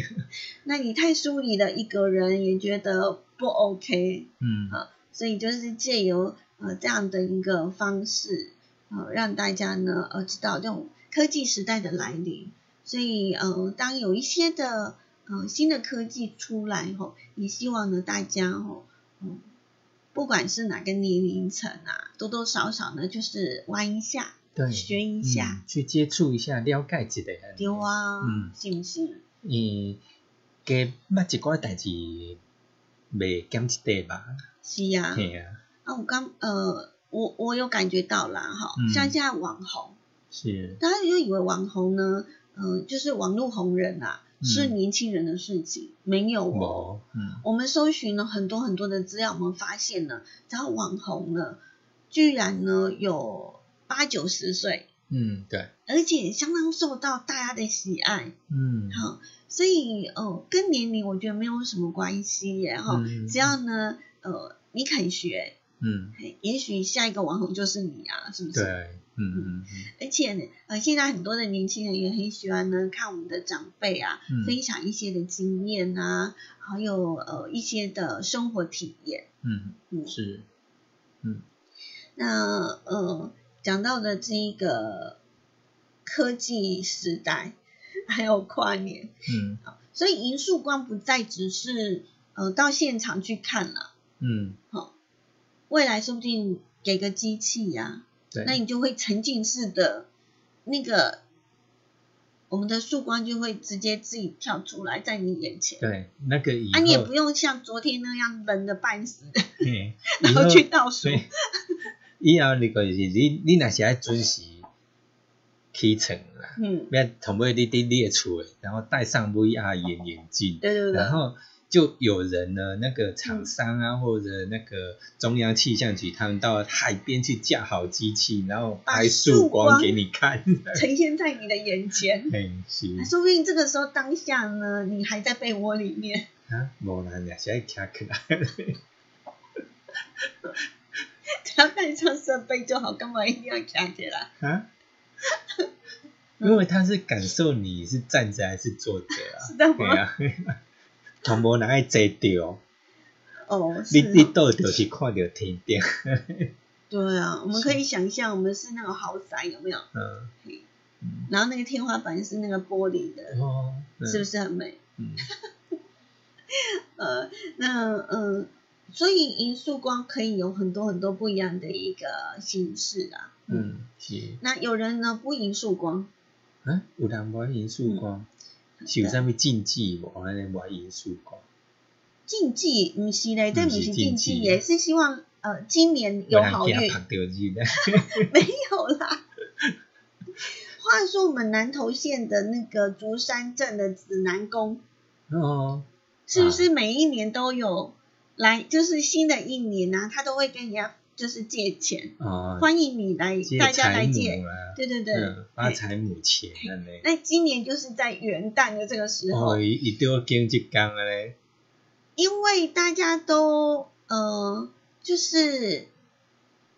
Speaker 2: *laughs* 那你太疏离了一个人也觉得不 OK，嗯。啊，所以就是借由呃这样的一个方式，呃让大家呢呃知道这种科技时代的来临，所以呃当有一些的呃新的科技出来后，也希望呢大家哦嗯。不管是哪个年龄层啊，多多少少呢，就是玩一下，
Speaker 1: 对，
Speaker 2: 学一下，
Speaker 1: 去接触一下，了解一下。
Speaker 2: 对啊，嗯，是不是？
Speaker 1: 嗯，给捌一寡代志，未减一点吧？
Speaker 2: 是呀，
Speaker 1: 对呀。
Speaker 2: 啊，我刚呃，我我有感觉到啦，哈，像现在网红，
Speaker 1: 是，
Speaker 2: 大家就以为网红呢，嗯，就是网络红人啊。是年轻人的事情，没有哦。嗯，我们搜寻了很多很多的资料，我们发现呢，只要网红呢，居然呢有八九十岁。
Speaker 1: 嗯，对。
Speaker 2: 而且相当受到大家的喜爱。嗯，好，所以哦，跟年龄我觉得没有什么关系耶哈。只要呢，呃，你肯学，嗯，也许下一个网红就是你啊，是不是？
Speaker 1: 对。嗯嗯嗯，
Speaker 2: 而且呢，呃，现在很多的年轻人也很喜欢呢，看我们的长辈啊，分享一些的经验啊，还有呃一些的生活体验。
Speaker 1: 嗯嗯是，嗯，
Speaker 2: 那呃讲到的这一个科技时代，还有跨年，嗯，所以银树光不再只是呃到现场去看了，嗯，好，未来说不定给个机器呀。那你就会沉浸式的，那个我们的曙光就会直接自己跳出来在你眼前。
Speaker 1: 对，那个
Speaker 2: 啊，你也不用像昨天那样冷的半死，*laughs* 然后去倒数。*laughs*
Speaker 1: 以后那个是你你那是要准时起床啦，嗯，要同尾你伫你的厝，然后戴上 VR 眼眼镜，
Speaker 2: 对对对，
Speaker 1: 然后。就有人呢，那个厂商啊，或者那个中央气象局，他们到海边去架好机器，然后拍曙光给你看，*laughs*
Speaker 2: 呈现在你的眼前。
Speaker 1: 很行，
Speaker 2: 说不定这个时候当下呢，你还在被窝里面。
Speaker 1: 啊，无啦，你现在卡起来。
Speaker 2: 只要带上设备就好，干嘛一定要卡起来？啊？
Speaker 1: 因为他是感受你是站着还是坐着啊？
Speaker 2: 是这样吗？
Speaker 1: 同无人爱坐着，
Speaker 2: 哦，
Speaker 1: 你你倒就是看到天顶。
Speaker 2: 对啊，我们可以想象，我们是那个豪宅，有没有？嗯。然后那个天花板是那个玻璃的，哦，是不是很美？嗯。*laughs* 呃，那嗯，所以银束光可以有很多很多不一样的一个形式啊。
Speaker 1: 嗯，是。
Speaker 2: 那有人呢不银束光？
Speaker 1: 嗯，有人不银束光。是有啥物禁忌无？安尼无因素光。
Speaker 2: 禁忌毋是咧，这毋是禁忌，也是希望呃今年有好运。*laughs* 没有啦。话说我们南投县的那个竹山镇的指南宫，哦，是不是每一年都有来？就是新的一年啊，他都会跟人家。就是借钱，欢迎你来，大家来借，对对对，
Speaker 1: 发财母钱
Speaker 2: 那今年就是在元旦的这个时候，
Speaker 1: 哦，一定要经济讲嘞。
Speaker 2: 因为大家都呃，就是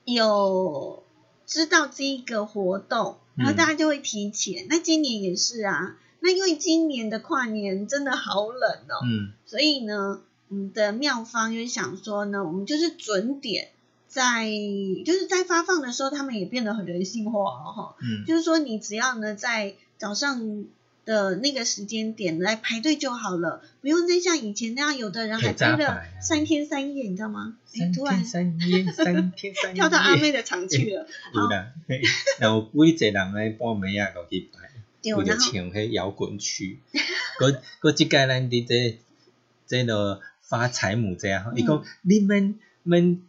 Speaker 2: 有知道这一个活动，然后大家就会提前。那今年也是啊，那因为今年的跨年真的好冷哦，嗯，所以呢，我们的妙方就是想说呢，我们就是准点。在就是在发放的时候，他们也变得很人性化哦，哈，嗯，就是说你只要呢在早上的那个时间点来排队就好了，不用再像以前那样，有的人还排了三天三夜，你知道吗？
Speaker 1: 三天三夜，三天三夜，
Speaker 2: 跳到阿妹的场去了。*laughs*
Speaker 1: 有啦，然后规则人咧半暝啊，就去排，为了抢迄摇滚区。嗰嗰即届咱伫这这个发财母这样，伊讲你们们。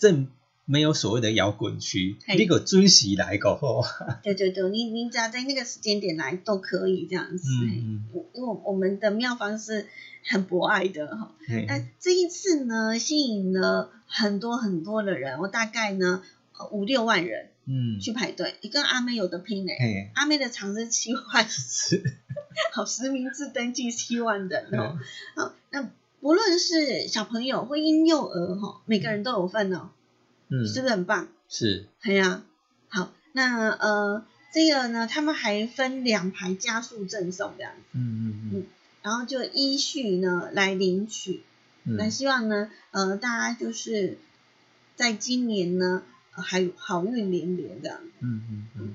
Speaker 1: 正没有所谓的摇滚区，那个准时来过后。
Speaker 2: 对对对，你你只要在那个时间点来都可以这样子。嗯嗯。因为我们的妙方是很博爱的哈。那这一次呢，吸引了很多很多的人，我大概呢五六万人，嗯，去排队。你跟阿妹有的拼嘞。阿妹的场是七万。*laughs* 是。好，实名制登记七万人哦。好，那。不论是小朋友或婴幼儿哈，每个人都有份哦，嗯，是不是很棒？
Speaker 1: 是，
Speaker 2: 对呀。好，那呃，这个呢，他们还分两排加速赠送这样子，嗯嗯嗯，然后就依序呢来领取，那希望呢，呃，大家就是在今年呢，还好运连连这样，嗯嗯嗯，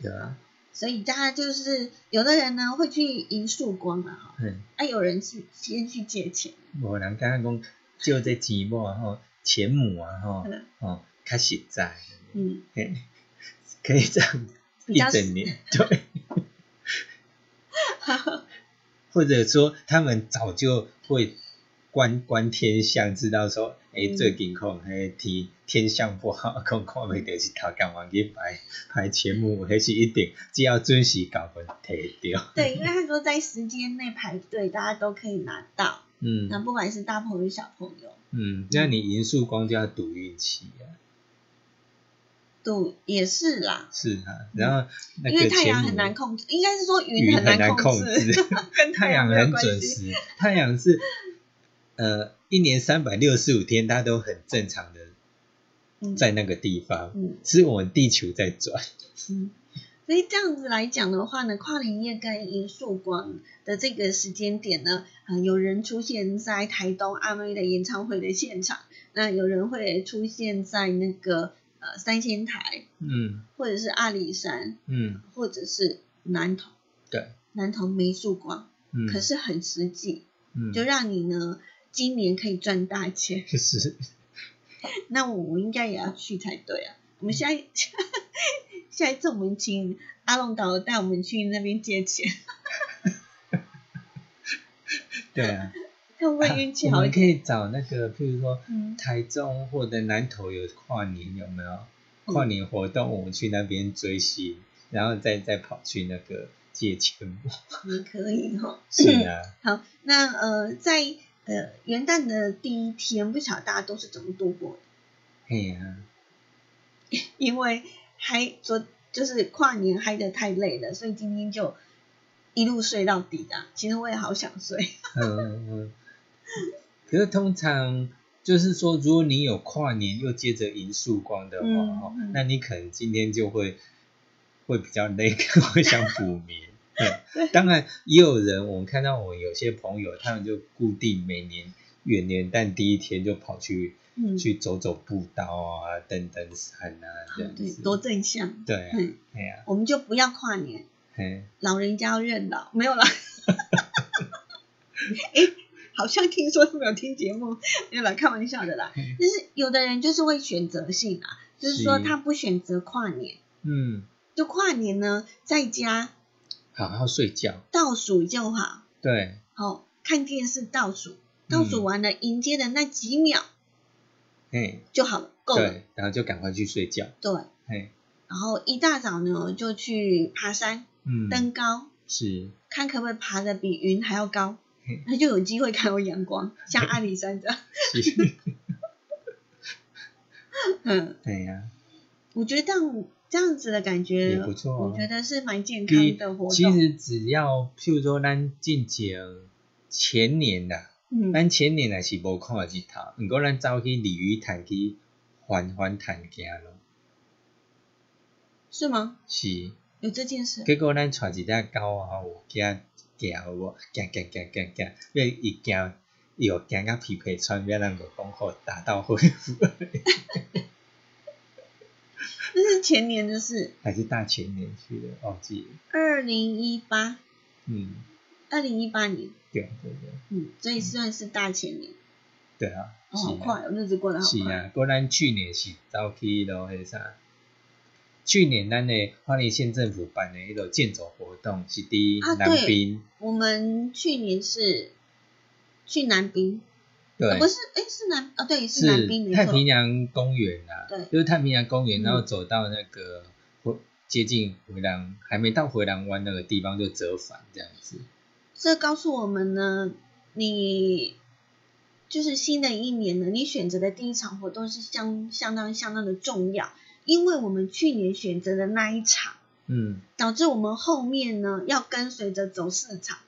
Speaker 2: 对啊，所以大家就是有的人呢会去银树光啊，哈，啊有人去先去借钱，
Speaker 1: 无人刚刚讲借这钱无吼，钱母啊吼，哦，较实在，嗯，可以这样。一整年，*laughs* 对，*laughs* 或者说他们早就会观观天象，知道说，哎，最近可能天天象不好，*laughs* 可能看袂到是头干嘛去排排节目，还是一定只要准时搞分提掉。
Speaker 2: 对，因为他说在时间内排队，大家都可以拿到。嗯，那不管是大朋友小朋友，
Speaker 1: 嗯，那你银数光就要赌运气啊。
Speaker 2: 度也是啦，
Speaker 1: 是啊，然后
Speaker 2: 因为太阳很难控制，应该是说
Speaker 1: 云
Speaker 2: 很难
Speaker 1: 控制，*laughs*
Speaker 2: 跟
Speaker 1: 太阳很准时，太阳是呃一年三百六十五天，它都很正常的在那个地方，嗯是我们地球在转。*laughs*
Speaker 2: 嗯，所以这样子来讲的话呢，跨年夜跟银树光的这个时间点呢，啊，有人出现在台东阿妹的演唱会的现场，那有人会出现在那个。呃，三仙台，嗯，或者是阿里山，嗯，或者是南投，
Speaker 1: 对，
Speaker 2: 南投没曙光，嗯，可是很实际，嗯，就让你呢今年可以赚大钱，*laughs*
Speaker 1: 是，
Speaker 2: 那我应该也要去才对啊。我们下一下一次我们请阿龙导带我们去那边借钱，*laughs*
Speaker 1: 对啊。
Speaker 2: 会不会运气好？
Speaker 1: 我们可以找那个，譬如说台中或者南投有跨年，有没有跨年活动？我们去那边追星，然后再再跑去那个借钱。
Speaker 2: 也可以哈。
Speaker 1: 是啊。*coughs*
Speaker 2: 好，那呃，在呃元旦的第一天，不晓得大家都是怎么度过的？
Speaker 1: 嘿呀，*laughs*
Speaker 2: 因为嗨昨就是跨年嗨的太累了，所以今天就一路睡到底啊。其实我也好想睡。嗯嗯嗯。
Speaker 1: 可是通常就是说，如果你有跨年又接着迎曙光的话，哈，那你可能今天就会会比较累，会想补眠。*laughs* 对，当然也有人，我们看到我有些朋友，他们就固定每年元年但第一天就跑去去走走步道啊，登登山啊，这样子，
Speaker 2: 多正向。
Speaker 1: 对，对呀，
Speaker 2: 我们就不要跨年，老人家要认老，没有了。*laughs* 哎。好像听说是没有听节目，没有来开玩笑的啦。就是有的人就是会选择性啊，就是说他不选择跨年，嗯，就跨年呢在家
Speaker 1: 好好睡觉，
Speaker 2: 倒数就好，
Speaker 1: 对，
Speaker 2: 好看电视倒数，倒数完了迎接的那几秒，哎，就好了，够了，
Speaker 1: 然后就赶快去睡觉，
Speaker 2: 对，哎，然后一大早呢就去爬山，嗯，登高，
Speaker 1: 是，
Speaker 2: 看可不可以爬的比云还要高。那就有机会看到阳光，像阿里山这样。*laughs* *laughs*
Speaker 1: 嗯，对呀。
Speaker 2: 我觉得这样这样子的感觉
Speaker 1: 也不错，
Speaker 2: 我觉得是蛮健康的活动。
Speaker 1: 其实只要譬如说咱进前前年啦，咱前年也是无看日头，不过咱走去鲤鱼潭去缓缓探行咯。
Speaker 2: 是吗？
Speaker 1: 是。
Speaker 2: 有这件事。
Speaker 1: 结果咱带一只狗啊，有惊。行无，行行行行行，要一行，又行到皮皮穿，要让个讲好打到恢复。*laughs*
Speaker 2: 那是前年的事，
Speaker 1: 还是大前年去的？忘记了。
Speaker 2: 二零一八。嗯。二零一八年。
Speaker 1: 对对对。
Speaker 2: 嗯，所以算是大前年。
Speaker 1: 对啊。
Speaker 2: 好快，日子过得好快。
Speaker 1: 是啊，果然去年是早去咯，迄啥？去年咱的花莲县政府办的一个健走活动是伫南滨。
Speaker 2: 我们去年是去南滨，
Speaker 1: 对，
Speaker 2: 不是，哎，是南啊，对，是南滨
Speaker 1: 太平洋公园啊，
Speaker 2: 对，
Speaker 1: 就是太平洋公园，然后走到那个回接近回廊，还没到回廊湾那个地方就折返这样子。
Speaker 2: 这告诉我们呢，你就是新的一年呢，你选择的第一场活动是相相当相当的重要。因为我们去年选择的那一场，嗯，导致我们后面呢要跟随着走市场。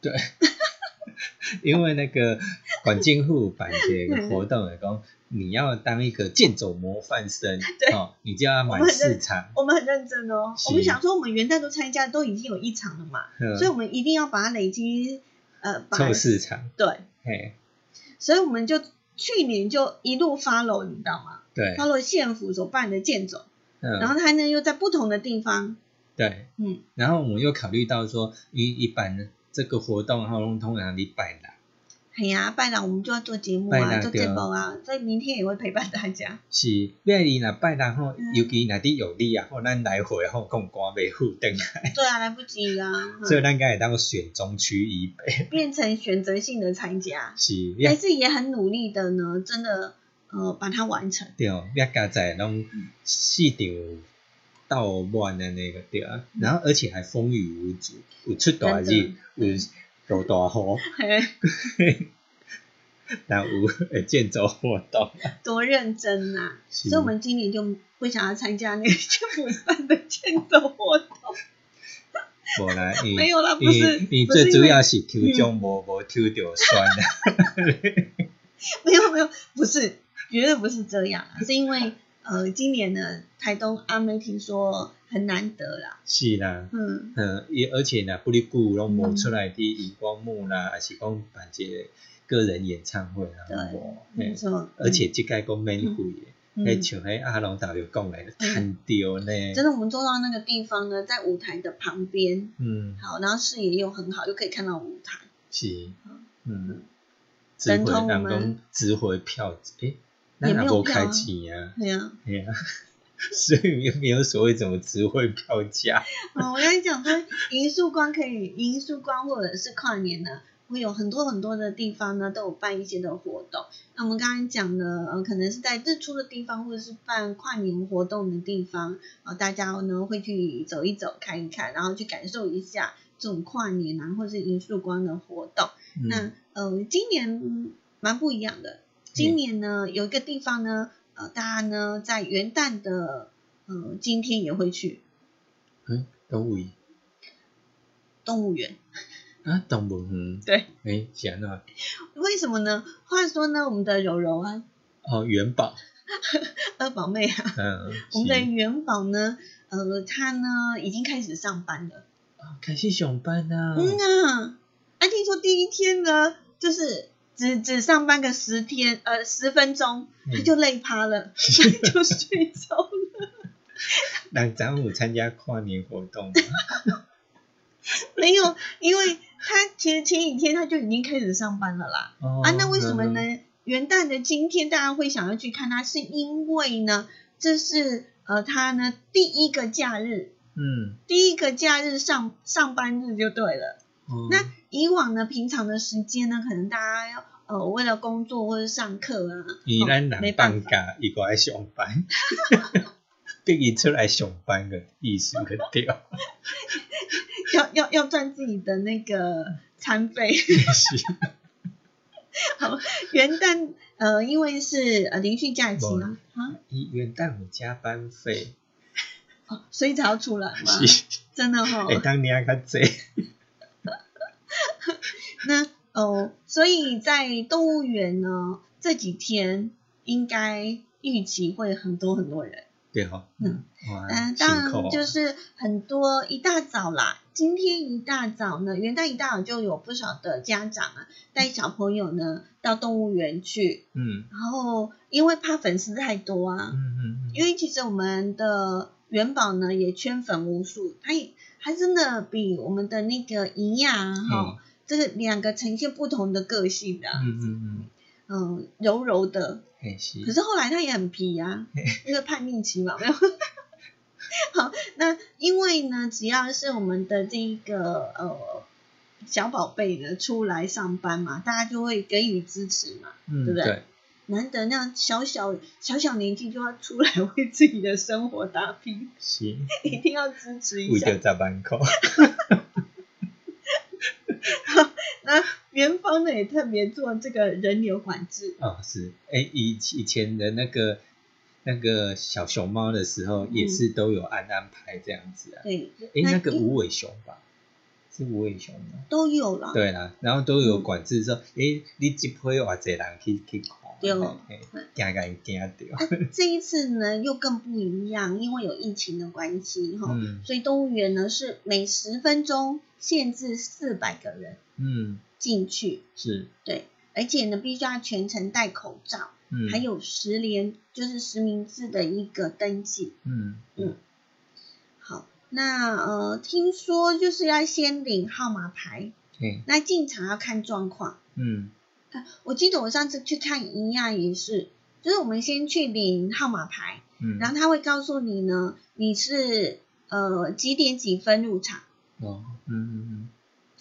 Speaker 1: 对，*laughs* *laughs* 因为那个管金户办一个活动来讲，你要当一个健走模范生，哦，你就要买四场。
Speaker 2: 我们很认真哦，我们想说我们元旦都参加，都已经有一场了嘛，所以我们一定要把它累积，呃，
Speaker 1: 凑四场。
Speaker 2: 对，嘿，所以我们就去年就一路 follow，你知道吗？
Speaker 1: 对
Speaker 2: ，follow 县府所办的健走，然后他呢又在不同的地方。
Speaker 1: 对，嗯，然后我们又考虑到说，一一般这个活动，然后通常礼拜啦。
Speaker 2: 系啊，拜六我们就要做节目啊，做节目啊，所以明天也会陪伴大家。
Speaker 1: 是，拜二那拜六吼，尤其那啲有利啊，吼，咱来回吼，共瓜未付登
Speaker 2: 来。对啊，来不及啊。*laughs*
Speaker 1: 所以咱该当选中区以北，
Speaker 2: 变成选择性的参加。
Speaker 1: 是，
Speaker 2: 但是也很努力的呢，真的呃把它完成。
Speaker 1: 对，要加在拢四场到满的那个对啊，然后而且还风雨无阻，有出大日，有。落大雨，*laughs* 然后有诶健走活动，
Speaker 2: 多认真呐！所以，我们今年就不想要参加那个健普办的健走活动。
Speaker 1: 无啦，*laughs*
Speaker 2: 没有啦，不是，
Speaker 1: 你最主要是抽奖无无抽到算的。*laughs*
Speaker 2: 没有没有，不是，绝对不是这样，是因为呃，今年呢，台东阿妹听说。很难得啦，
Speaker 1: 是啦，嗯。嗯，也而且呢，不离故拢摸出来的荧光幕啦，还是讲办些个人演唱会啦，
Speaker 2: 对，没错，
Speaker 1: 而且即个讲免费的，迄像迄阿龙导游讲来很丢呢。
Speaker 2: 真的，我们坐到那个地方呢，在舞台的旁边，嗯，好，然后视野又很好，又可以看到舞台，
Speaker 1: 是，嗯，指挥人工指挥票，诶，那也无开钱呀，
Speaker 2: 对呀，
Speaker 1: 对呀。*laughs* 所以也没有所谓怎么值回票价。
Speaker 2: 嗯，*laughs* 我跟你讲说，银树光可以，银树光或者是跨年呢，会有很多很多的地方呢，都有办一些的活动。那我们刚刚讲的，呃，可能是在日出的地方，或者是办跨年活动的地方，啊，大家呢会去走一走，看一看，然后去感受一下这种跨年啊，或者是银树光的活动。那呃，今年蛮不一样的。今年呢，有一个地方呢。呃，大家呢在元旦的呃今天也会去，
Speaker 1: 嗯，动物园，
Speaker 2: 动物园。
Speaker 1: 啊，动物园，
Speaker 2: 对，
Speaker 1: 哎，讲啊，
Speaker 2: 为什么呢？话说呢，我们的柔柔啊，
Speaker 1: 哦，元宝，*laughs*
Speaker 2: 二宝妹啊，嗯，我们的元宝呢，呃，他呢已经开始上班了，
Speaker 1: 啊，开始上班
Speaker 2: 啊，嗯啊，啊，听说第一天呢，就是。只只上班个十天，呃，十分钟，他就累趴了，*laughs* 他就睡着了。*laughs*
Speaker 1: 那张午参加跨年活动？*laughs*
Speaker 2: 没有，因为他其实前几天他就已经开始上班了啦。啊，那为什么呢？元旦的今天大家会想要去看他，是因为呢，这是呃他呢第一个假日，嗯，第一个假日上上班日就对了。那以往呢，平常的时间呢，可能大家要。呃，为了工作或者上课啊，
Speaker 1: 伊咱人放假，伊个爱上班，*laughs* 逼伊出来上班的意思个对。*laughs*
Speaker 2: 要要要赚自己的那个餐费。*laughs* 好，元旦呃，因为是呃连续假期嘛，
Speaker 1: 啊，元旦有加班费，
Speaker 2: 哦，所以才要出来嘛，真的哈。
Speaker 1: 哎，当年较济。
Speaker 2: 那。哦，所以在动物园呢，这几天应该预期会很多很多人。
Speaker 1: 对哈，嗯，
Speaker 2: 嗯，当然就是很多一大早啦，今天一大早呢，元旦一大早就有不少的家长啊，带小朋友呢到动物园去，嗯，然后因为怕粉丝太多啊，嗯嗯，因为其实我们的元宝呢也圈粉无数，他也还真的比我们的那个营养哈。这是两个呈现不同的个性的，嗯嗯嗯，嗯，柔柔的，可是后来他也很皮呀，*laughs* 那个叛逆期嘛，没有。好，那因为呢，只要是我们的这一个呃小宝贝的出来上班嘛，大家就会给予支持嘛，对不对？难得那样小小小小年纪就要出来 *laughs* 为自己的生活打拼，
Speaker 1: 行，*laughs*
Speaker 2: 一定要支持一下。
Speaker 1: 在班口。
Speaker 2: 那元芳呢也特别做这个人流管制。
Speaker 1: 哦，是。哎以以前的那个那个小熊猫的时候，也是都有安安排这样子啊。
Speaker 2: 对，
Speaker 1: 哎那个无尾熊吧，是无尾熊吗？
Speaker 2: 都有了。
Speaker 1: 对啦，然后都有管制说，诶，你一批偌济人去去看，
Speaker 2: 对，
Speaker 1: 惊个惊掉。
Speaker 2: 这一次呢又更不一样，因为有疫情的关系哈，所以动物园呢是每十分钟限制四百个人，嗯，进去
Speaker 1: 是，
Speaker 2: 对，而且呢必须要全程戴口罩。还有实联，就是实名制的一个登记。嗯那呃，听说就是要先领号码牌。对。那进场要看状况。嗯。我记得我上次去看一样也是，就是我们先去领号码牌，嗯，然后他会告诉你呢，你是呃几点几分入场。哦。嗯嗯嗯。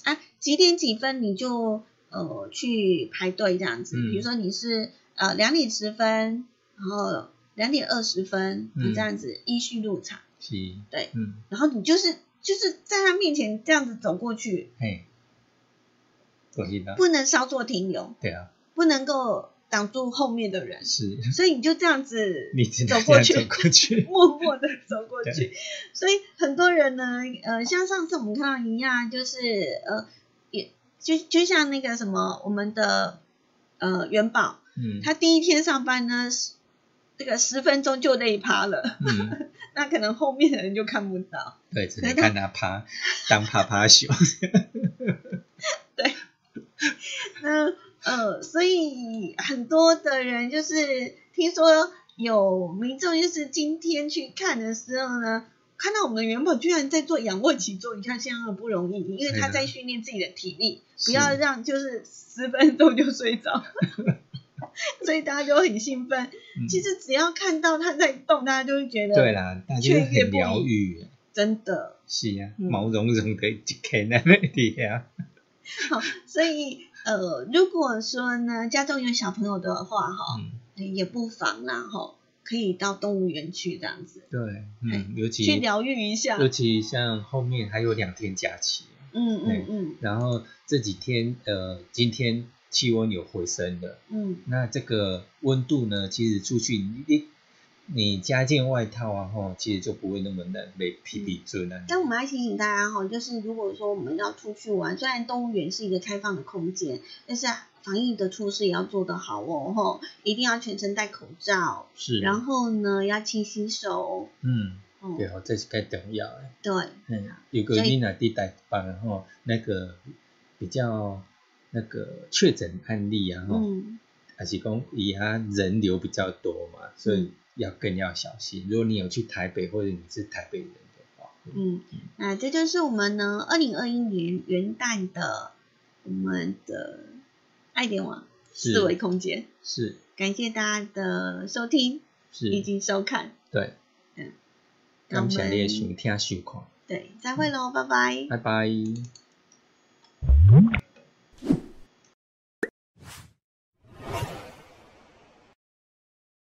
Speaker 2: 啊，几点几分你就呃去排队这样子，比如说你是。呃，两点十分，然后两点二十分，你这样子依序入场，是，对，嗯，然后你就是就是在他面前这样子走过去，嘿，不能稍作停留，
Speaker 1: 对啊，
Speaker 2: 不能够挡住后面的人，
Speaker 1: 是，
Speaker 2: 所以你就这样子 *laughs*
Speaker 1: 走
Speaker 2: 过去，
Speaker 1: 走过去，*laughs*
Speaker 2: 默默的走过去，所以很多人呢，呃，像上次我们看到一样，就是呃，也就就像那个什么，我们的呃元宝。他第一天上班呢，这个十分钟就累趴了，*laughs* 那可能后面的人就看不到，
Speaker 1: 对，只能看他趴，*laughs* 当趴趴熊。*laughs*
Speaker 2: 对，那呃，所以很多的人就是听说有民众就是今天去看的时候呢，看到我们的元宝居然在做仰卧起坐，你看现在很不容易，因为他在训练自己的体力，不要让就是十分钟就睡着。*laughs* 所以大家就很兴奋。其实只要看到它在动，大家就会觉得
Speaker 1: 对啦，大家很疗愈。
Speaker 2: 真的
Speaker 1: 是啊，毛茸茸的一片在那里啊。
Speaker 2: 好，所以呃，如果说呢，家中有小朋友的话，哈，也不妨啦，哈，可以到动物园去这样子。
Speaker 1: 对，嗯，尤其
Speaker 2: 去疗愈一下。
Speaker 1: 尤其像后面还有两天假期，嗯嗯嗯，然后这几天呃，今天。气温有回升的，嗯，那这个温度呢，其实出去你你加件外套啊，吼，其实就不会那么冷，被皮皮准啊。
Speaker 2: 但我们要提醒大家哈，就是如果说我们要出去玩，虽然动物园是一个开放的空间，但是防疫的措施也要做得好哦，吼，一定要全程戴口罩，
Speaker 1: 是，
Speaker 2: 然后呢要勤洗手，
Speaker 1: 嗯，对哦，这是该重要的。
Speaker 2: 对，
Speaker 1: 嗯，有个你那地带班吼，那个比较。那个确诊案例啊，哈，还是讲以他人流比较多嘛，所以要更要小心。如果你有去台北或者你是台北人的话，
Speaker 2: 嗯，那这就是我们呢，二零二一年元旦的我们的爱点网四维空间，
Speaker 1: 是。
Speaker 2: 感谢大家的收听以及收看，
Speaker 1: 对，嗯，感谢你的收听收看，
Speaker 2: 对，再会喽，拜拜，
Speaker 1: 拜拜。